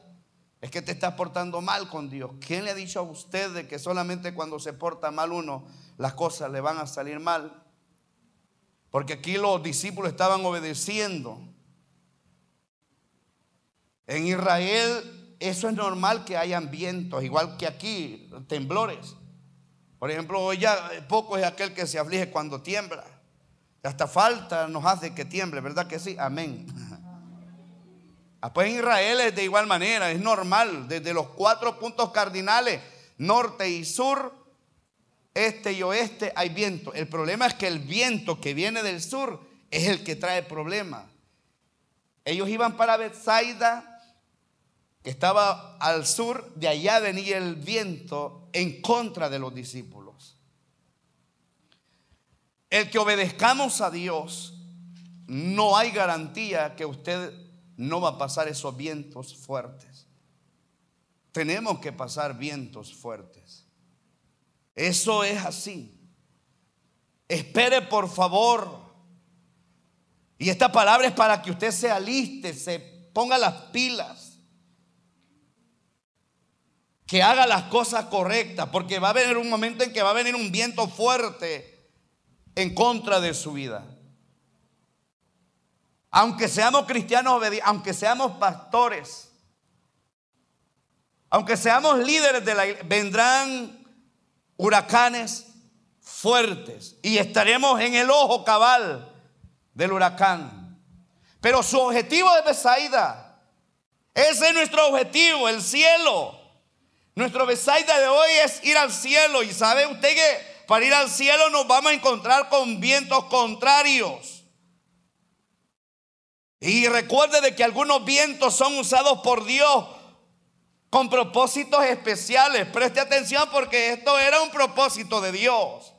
es que te estás portando mal con Dios. ¿Quién le ha dicho a usted de que solamente cuando se porta mal uno, las cosas le van a salir mal? Porque aquí los discípulos estaban obedeciendo. En Israel eso es normal que hayan vientos, igual que aquí, temblores. Por ejemplo, ya poco es aquel que se aflige cuando tiembla. Hasta falta nos hace que tiemble, ¿verdad que sí? Amén. <laughs> Ah, pues en Israel es de igual manera, es normal, desde los cuatro puntos cardinales, norte y sur, este y oeste, hay viento. El problema es que el viento que viene del sur es el que trae problemas. Ellos iban para Bethsaida, que estaba al sur, de allá venía el viento en contra de los discípulos. El que obedezcamos a Dios, no hay garantía que usted no va a pasar esos vientos fuertes. Tenemos que pasar vientos fuertes. Eso es así. Espere por favor. Y esta palabra es para que usted se aliste, se ponga las pilas. Que haga las cosas correctas, porque va a venir un momento en que va a venir un viento fuerte en contra de su vida. Aunque seamos cristianos aunque seamos pastores, aunque seamos líderes de la iglesia, vendrán huracanes fuertes y estaremos en el ojo cabal del huracán. Pero su objetivo es Besaida. Ese es nuestro objetivo, el cielo. Nuestro Besaida de hoy es ir al cielo. Y sabe usted que para ir al cielo nos vamos a encontrar con vientos contrarios. Y recuerde de que algunos vientos son usados por Dios con propósitos especiales. Preste atención porque esto era un propósito de Dios.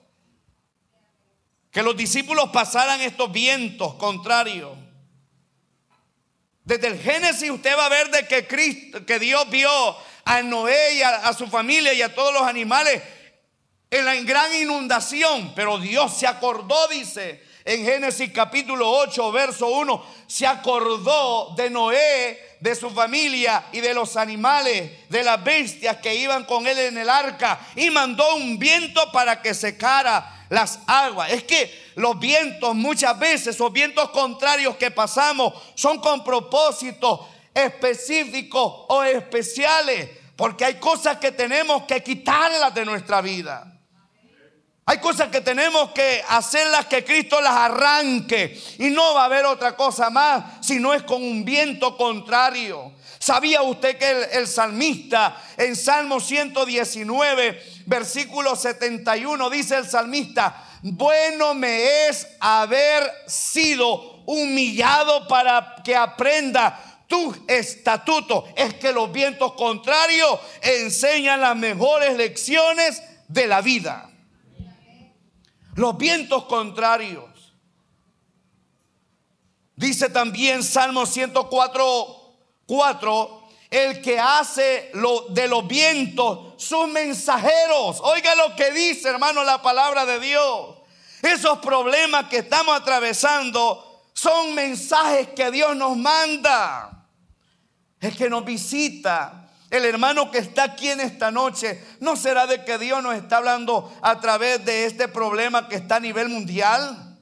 Que los discípulos pasaran estos vientos contrarios. Desde el Génesis usted va a ver de que Cristo, que Dios vio a Noé y a, a su familia y a todos los animales en la gran inundación, pero Dios se acordó, dice en Génesis capítulo 8, verso 1, se acordó de Noé, de su familia y de los animales, de las bestias que iban con él en el arca y mandó un viento para que secara las aguas. Es que los vientos muchas veces, los vientos contrarios que pasamos, son con propósitos específicos o especiales, porque hay cosas que tenemos que quitarlas de nuestra vida. Hay cosas que tenemos que hacerlas que Cristo las arranque. Y no va a haber otra cosa más si no es con un viento contrario. ¿Sabía usted que el, salmista en Salmo 119, versículo 71, dice el salmista, bueno me es haber sido humillado para que aprenda tu estatuto? Es que los vientos contrarios enseñan las mejores lecciones de la vida los vientos contrarios. Dice también Salmo 104, 4, el que hace lo, de los vientos sus mensajeros. Oiga lo que dice, hermano, la palabra de Dios. Esos problemas que estamos atravesando son mensajes que Dios nos manda. El que nos visita, el hermano que está aquí en esta noche, ¿no será de que Dios nos está hablando a través de este problema que está a nivel mundial?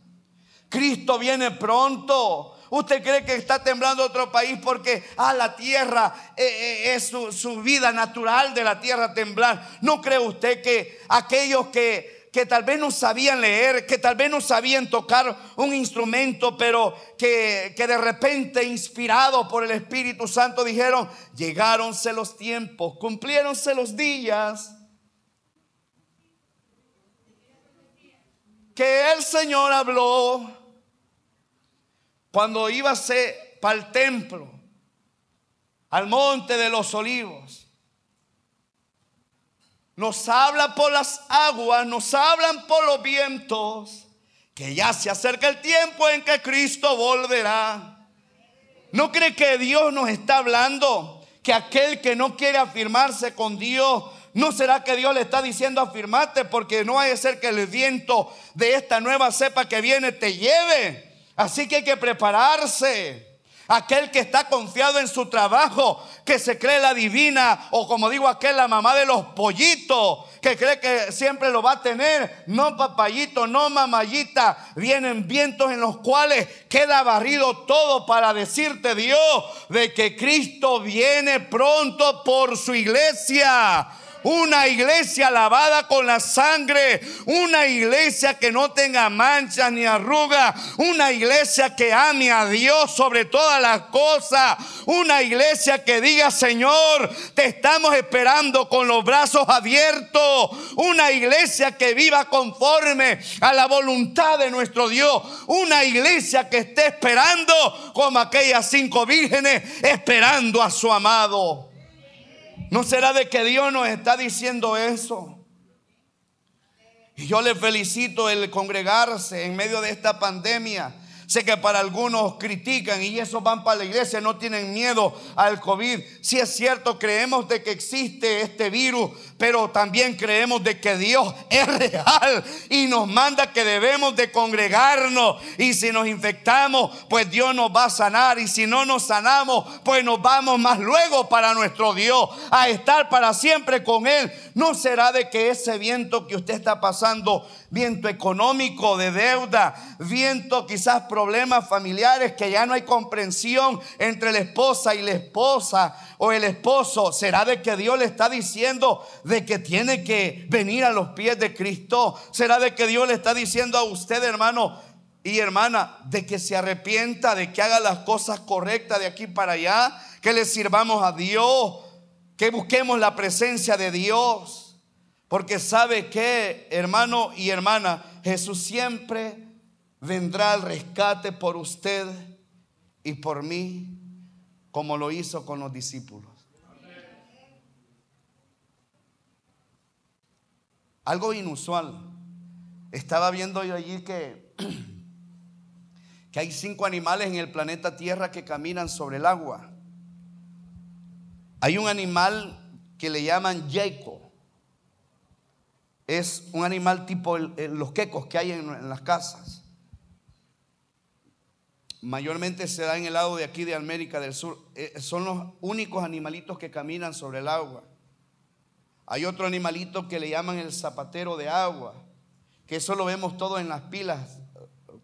Cristo viene pronto. ¿Usted cree que está temblando otro país porque, ah, la tierra eh, eh, es su, su vida natural de la tierra temblar? ¿No cree usted que aquellos que que tal vez no sabían leer, que tal vez no sabían tocar un instrumento, pero que, que de repente, inspirados por el Espíritu Santo, dijeron, llegáronse los tiempos, cumpliéronse los días. que el Señor habló cuando ser para el templo, al monte de los olivos. Nos habla por las aguas, nos hablan por los vientos, que ya se acerca el tiempo en que Cristo volverá. ¿No cree que Dios nos está hablando? Que aquel que no quiere afirmarse con Dios ¿No será que Dios le está diciendo afirmate porque no hay que ser que el viento de esta nueva cepa que viene te lleve? Así que hay que prepararse. Aquel que está confiado en su trabajo, que se cree la divina, o como digo, aquel la mamá de los pollitos, que cree que siempre lo va a tener. No, papayito, no, mamayita. Vienen vientos en los cuales queda barrido todo para decirte, Dios, de que Cristo viene pronto por su iglesia. Una iglesia lavada con la sangre. Una iglesia que no tenga manchas ni arrugas. Una iglesia que ame a Dios sobre todas las cosas. Una iglesia que diga, Señor, te estamos esperando con los brazos abiertos. Una iglesia que viva conforme a la voluntad de nuestro Dios. Una iglesia que esté esperando como aquellas cinco vírgenes esperando a su amado. ¿No será de que Dios nos está diciendo eso? Y yo le felicito el congregarse en medio de esta pandemia Sé que para algunos critican y esos van para la iglesia, no tienen miedo al COVID. Si es cierto, creemos de que existe este virus, pero también creemos de que Dios <laughs> es real y nos manda que debemos de congregarnos. Y si nos infectamos, pues Dios nos va a sanar. Y si no nos sanamos, pues nos vamos más luego para nuestro Dios, a estar para siempre con Él. ¿No será de que ese viento que usted está pasando viento económico de deuda, viento quizás problemas familiares que ya no hay comprensión entre la esposa y la esposa o el esposo. ¿Será de que Dios le está diciendo de que tiene que venir a los pies de Cristo? ¿Será de que Dios le está diciendo a usted, hermano, y hermana, de que se arrepienta, de que haga las cosas correctas de aquí para allá, que le sirvamos a Dios, que busquemos la presencia de Dios. Porque sabe que, hermano y hermana, Jesús siempre vendrá al rescate por usted y por mí, como lo hizo con los discípulos. Algo inusual. Estaba viendo yo allí que, que hay cinco animales en el planeta Tierra que caminan sobre el agua. Hay un animal que le llaman Jacob es un animal tipo los quecos que hay en, las casas. Mayormente se da en el lado de aquí de América del Sur. Eh, son los únicos animalitos que caminan sobre el agua. Hay otro animalito que le llaman el zapatero de agua, que eso lo vemos todo en las pilas,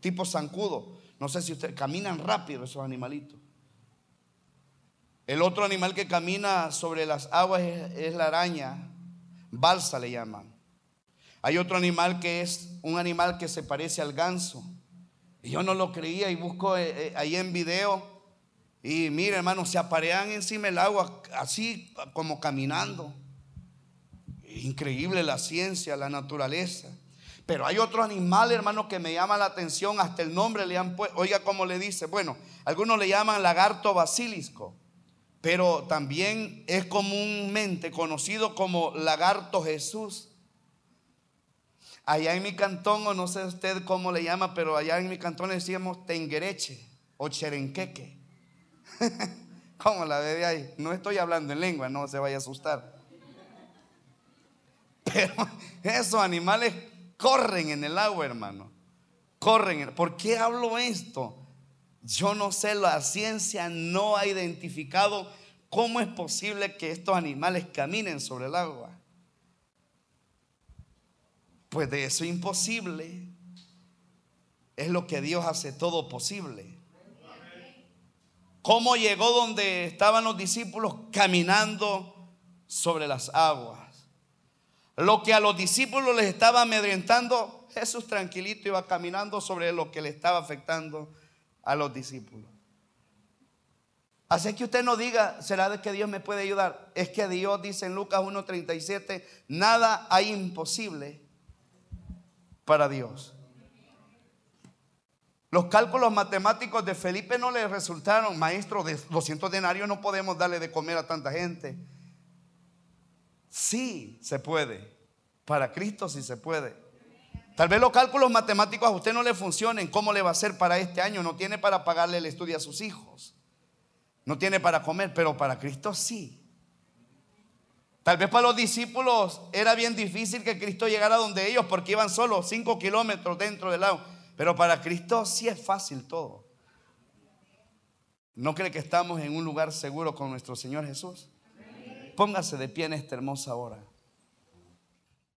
tipo zancudo. No sé si ustedes caminan rápido esos animalitos. El otro animal que camina sobre las aguas es la araña, balsa le llaman. Hay otro animal que es un animal que se parece al ganso. Yo no lo creía y busco eh, eh, ahí en video. Y mire, hermano, se aparean encima del agua, así como caminando. Increíble la ciencia, la naturaleza. Pero hay otro animal, hermano, que me llama la atención. Hasta el nombre le han puesto. Oiga, cómo le dice. Bueno, algunos le llaman lagarto basilisco. Pero también es comúnmente conocido como lagarto Jesús. Allá en mi cantón, o no sé usted cómo le llama, pero allá en mi cantón le decíamos tenguereche o cherenqueque. <laughs> ¿Cómo la de ahí? No estoy hablando en lengua, no se vaya a asustar. Pero <laughs> esos animales corren en el agua, hermano. Corren. ¿Por qué hablo esto? Yo no sé, la ciencia no ha identificado cómo es posible que estos animales caminen sobre el agua. Pues de eso imposible es lo que Dios hace todo posible. ¿Cómo llegó donde estaban los discípulos caminando sobre las aguas? Lo que a los discípulos les estaba amedrentando, Jesús tranquilito iba caminando sobre lo que le estaba afectando a los discípulos. Así que usted no diga, ¿será de que Dios me puede ayudar? Es que Dios dice en Lucas 1.37, nada hay imposible para Dios. Los cálculos matemáticos de Felipe no le resultaron, maestro, de 200 denarios no podemos darle de comer a tanta gente. Sí, se puede. Para Cristo sí se puede. Tal vez los cálculos matemáticos a usted no le funcionen. ¿Cómo le va a hacer para este año? No tiene para pagarle el estudio a sus hijos. No tiene para comer, pero para Cristo sí. Tal vez para los discípulos era bien difícil que Cristo llegara donde ellos porque iban solo cinco kilómetros dentro del lago. Pero para Cristo sí es fácil todo. ¿No cree que estamos en un lugar seguro con nuestro Señor Jesús? Póngase de pie en esta hermosa hora.